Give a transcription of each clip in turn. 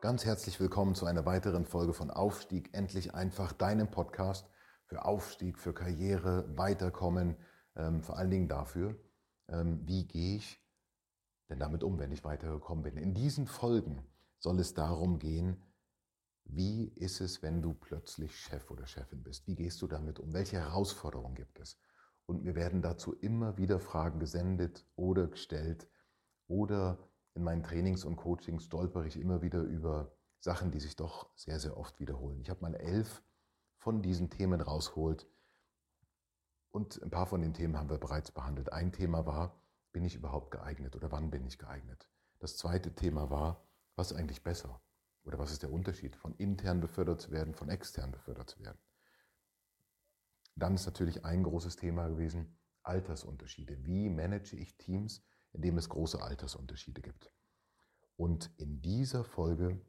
Ganz herzlich willkommen zu einer weiteren Folge von Aufstieg endlich einfach, deinem Podcast für Aufstieg, für Karriere, Weiterkommen, ähm, vor allen Dingen dafür, ähm, wie gehe ich denn damit um, wenn ich weitergekommen bin. In diesen Folgen soll es darum gehen, wie ist es, wenn du plötzlich Chef oder Chefin bist? Wie gehst du damit um? Welche Herausforderungen gibt es? Und mir werden dazu immer wieder Fragen gesendet oder gestellt oder in meinen Trainings und Coachings stolper ich immer wieder über Sachen, die sich doch sehr, sehr oft wiederholen. Ich habe mal elf von diesen Themen rausgeholt und ein paar von den Themen haben wir bereits behandelt. Ein Thema war, bin ich überhaupt geeignet oder wann bin ich geeignet? Das zweite Thema war, was ist eigentlich besser? Oder was ist der Unterschied von intern befördert zu werden, von extern befördert zu werden? Dann ist natürlich ein großes Thema gewesen, Altersunterschiede. Wie manage ich Teams, in dem es große Altersunterschiede gibt. Und in dieser Folge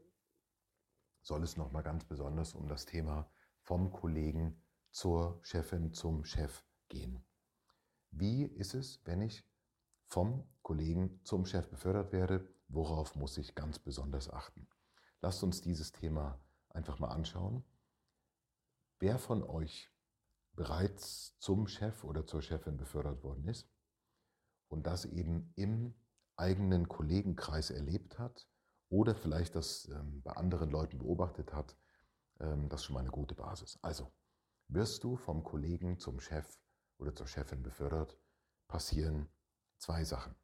soll es nochmal ganz besonders um das Thema vom Kollegen zur Chefin zum Chef gehen. Wie ist es, wenn ich vom Kollegen zum Chef befördert werde? Worauf muss ich ganz besonders achten? Lasst uns dieses Thema einfach mal anschauen. Wer von euch bereits zum Chef oder zur Chefin befördert worden ist, und das eben im eigenen Kollegenkreis erlebt hat oder vielleicht das ähm, bei anderen Leuten beobachtet hat, ähm, das ist schon mal eine gute Basis. Also, wirst du vom Kollegen zum Chef oder zur Chefin befördert, passieren zwei Sachen.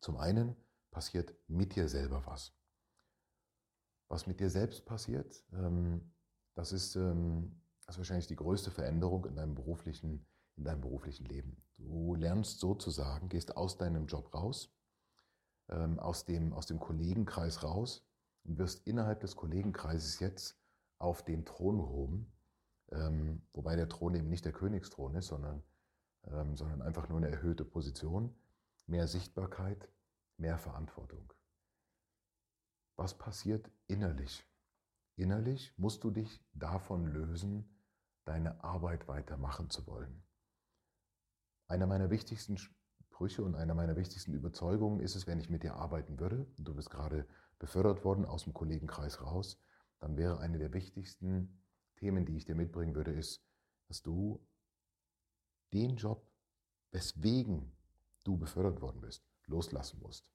Zum einen passiert mit dir selber was. Was mit dir selbst passiert, ähm, das ist, ähm, das ist wahrscheinlich die größte Veränderung in deinem beruflichen in deinem beruflichen Leben. Du lernst sozusagen, gehst aus deinem Job raus, ähm, aus, dem, aus dem Kollegenkreis raus und wirst innerhalb des Kollegenkreises jetzt auf den Thron gehoben, ähm, wobei der Thron eben nicht der Königsthron ist, sondern, ähm, sondern einfach nur eine erhöhte Position, mehr Sichtbarkeit, mehr Verantwortung. Was passiert innerlich? Innerlich musst du dich davon lösen, deine Arbeit weitermachen zu wollen. Einer meiner wichtigsten Sprüche und einer meiner wichtigsten Überzeugungen ist es, wenn ich mit dir arbeiten würde, und du bist gerade befördert worden aus dem Kollegenkreis raus, dann wäre eine der wichtigsten Themen, die ich dir mitbringen würde, ist, dass du den Job, weswegen du befördert worden bist, loslassen musst.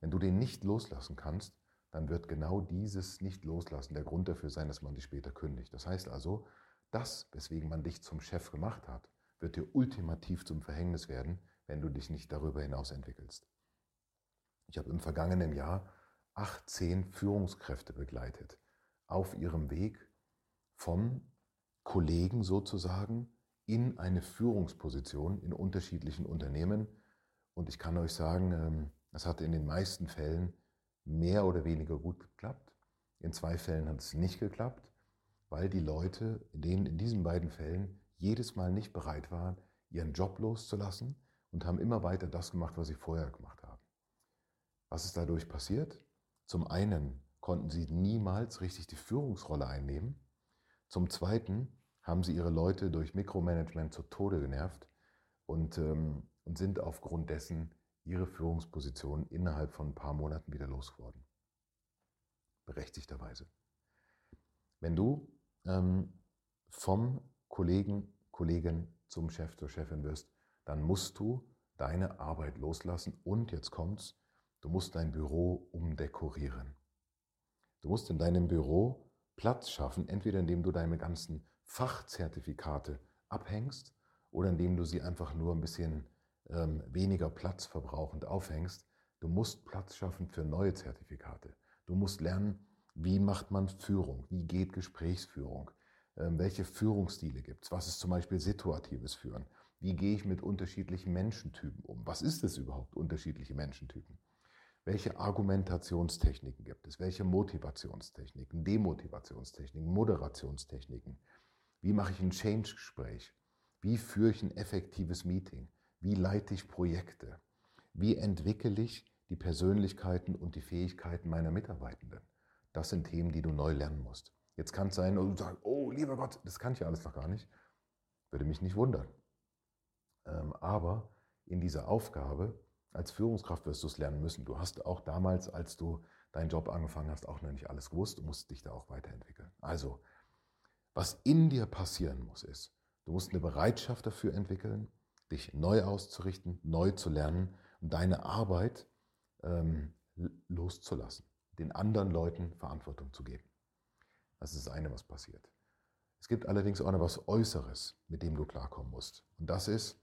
Wenn du den nicht loslassen kannst, dann wird genau dieses Nicht-Loslassen der Grund dafür sein, dass man dich später kündigt. Das heißt also, das, weswegen man dich zum Chef gemacht hat, wird dir ultimativ zum Verhängnis werden, wenn du dich nicht darüber hinaus entwickelst. Ich habe im vergangenen Jahr 18 Führungskräfte begleitet auf ihrem Weg vom Kollegen sozusagen in eine Führungsposition in unterschiedlichen Unternehmen. Und ich kann euch sagen, es ähm, hat in den meisten Fällen mehr oder weniger gut geklappt. In zwei Fällen hat es nicht geklappt, weil die Leute in, den, in diesen beiden Fällen jedes Mal nicht bereit waren, ihren Job loszulassen und haben immer weiter das gemacht, was sie vorher gemacht haben. Was ist dadurch passiert? Zum einen konnten sie niemals richtig die Führungsrolle einnehmen. Zum zweiten haben sie ihre Leute durch Mikromanagement zu Tode genervt und, ähm, und sind aufgrund dessen ihre Führungsposition innerhalb von ein paar Monaten wieder losgeworden. Berechtigterweise. Wenn du ähm, vom Kollegen, Kollegin zum Chef, zur Chefin wirst, dann musst du deine Arbeit loslassen und jetzt kommt's, du musst dein Büro umdekorieren. Du musst in deinem Büro Platz schaffen, entweder indem du deine ganzen Fachzertifikate abhängst oder indem du sie einfach nur ein bisschen ähm, weniger platzverbrauchend aufhängst. Du musst Platz schaffen für neue Zertifikate. Du musst lernen, wie macht man Führung, wie geht Gesprächsführung, welche Führungsstile gibt es, was ist zum Beispiel situatives Führen, wie gehe ich mit unterschiedlichen Menschentypen um, was ist es überhaupt, unterschiedliche Menschentypen. Welche Argumentationstechniken gibt es? Welche Motivationstechniken, Demotivationstechniken, Moderationstechniken? Wie mache ich ein Change-Gespräch? Wie führe ich ein effektives Meeting? Wie leite ich Projekte? Wie entwickle ich die Persönlichkeiten und die Fähigkeiten meiner Mitarbeitenden? Das sind Themen, die du neu lernen musst. Jetzt kann es sein, und du sagst, oh lieber Gott, das kann ich ja alles noch gar nicht. Würde mich nicht wundern. Ähm, aber in dieser Aufgabe als Führungskraft wirst du es lernen müssen. Du hast auch damals, als du deinen Job angefangen hast, auch noch nicht alles gewusst. Du musst dich da auch weiterentwickeln. Also, was in dir passieren muss, ist, du musst eine Bereitschaft dafür entwickeln, dich neu auszurichten, neu zu lernen und deine Arbeit ähm, loszulassen, den anderen Leuten Verantwortung zu geben. Das ist das eine, was passiert. Es gibt allerdings auch noch was Äußeres, mit dem du klarkommen musst. Und das ist,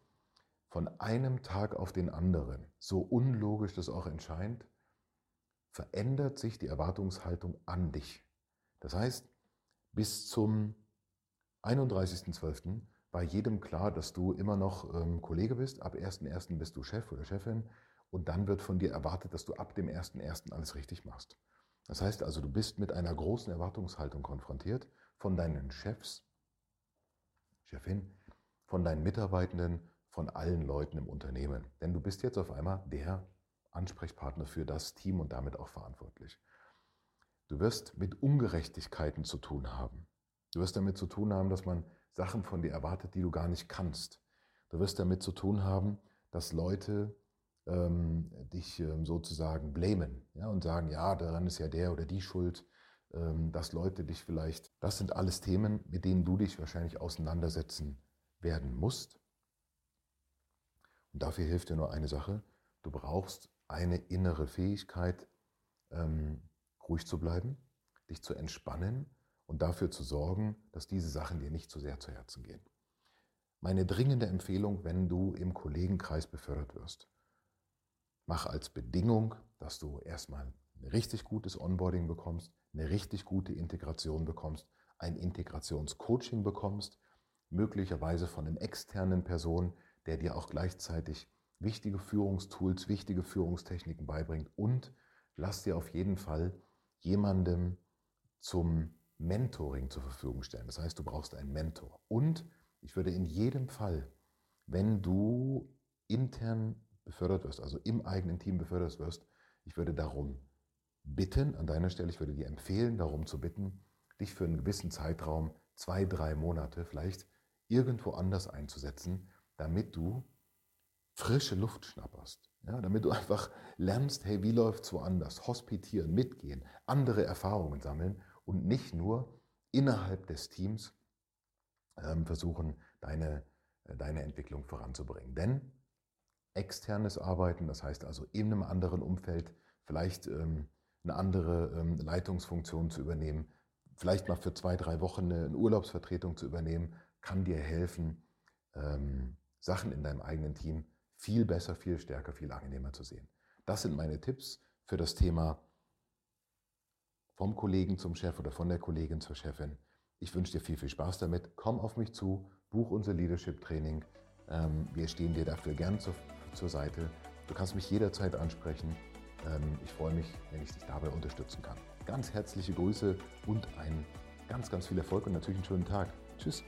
von einem Tag auf den anderen, so unlogisch das auch erscheint, verändert sich die Erwartungshaltung an dich. Das heißt, bis zum 31.12. war jedem klar, dass du immer noch ähm, Kollege bist. Ab 1.1. bist du Chef oder Chefin und dann wird von dir erwartet, dass du ab dem 1.1. alles richtig machst. Das heißt also, du bist mit einer großen Erwartungshaltung konfrontiert von deinen Chefs, Chefin, von deinen Mitarbeitenden, von allen Leuten im Unternehmen. Denn du bist jetzt auf einmal der Ansprechpartner für das Team und damit auch verantwortlich. Du wirst mit Ungerechtigkeiten zu tun haben. Du wirst damit zu tun haben, dass man Sachen von dir erwartet, die du gar nicht kannst. Du wirst damit zu tun haben, dass Leute ähm, dich ähm, sozusagen blamen ja, und sagen, ja, daran ist ja der oder die schuld, ähm, dass Leute dich vielleicht, das sind alles Themen, mit denen du dich wahrscheinlich auseinandersetzen werden musst. Und dafür hilft dir nur eine Sache. Du brauchst eine innere Fähigkeit, ähm, ruhig zu bleiben, dich zu entspannen und dafür zu sorgen, dass diese Sachen dir nicht zu sehr zu Herzen gehen. Meine dringende Empfehlung, wenn du im Kollegenkreis befördert wirst, mach als Bedingung, dass du erstmal ein richtig gutes Onboarding bekommst, eine richtig gute Integration bekommst, ein Integrationscoaching bekommst, möglicherweise von einem externen Person, der dir auch gleichzeitig wichtige Führungstools, wichtige Führungstechniken beibringt und lass dir auf jeden Fall jemandem zum Mentoring zur Verfügung stellen. Das heißt, du brauchst einen Mentor. Und ich würde in jedem Fall, wenn du intern befördert wirst, also im eigenen Team befördert wirst, ich würde darum bitten, an deiner Stelle, ich würde dir empfehlen, darum zu bitten, dich für einen gewissen Zeitraum, zwei, drei Monate vielleicht, irgendwo anders einzusetzen, damit du frische Luft schnapperst. Ja, damit du einfach lernst, hey, wie läuft es woanders? Hospitieren, mitgehen, andere Erfahrungen sammeln und nicht nur innerhalb des Teams ähm, versuchen, deine, äh, deine Entwicklung voranzubringen. Denn externes Arbeiten, das heißt also in einem anderen Umfeld, vielleicht ähm, eine andere ähm, Leitungsfunktion zu übernehmen, vielleicht mal für zwei, drei Wochen eine, Urlaubsvertretung zu übernehmen, kann dir helfen, ähm, Sachen in deinem eigenen Team viel besser, viel stärker, viel angenehmer zu sehen. Das sind meine Tipps für das Thema vom Kollegen zum Chef oder von der Kollegin zur Chefin. Ich wünsche dir viel, viel Spaß damit. Komm auf mich zu, buch unser Leadership Training. Ähm, wir stehen dir dafür gern zur, zur Seite. Du kannst mich jederzeit ansprechen. Ähm, ich freue mich, wenn ich dich dabei unterstützen kann. Ganz herzliche Grüße und einen ganz, ganz viel Erfolg und natürlich einen schönen Tag. Tschüss.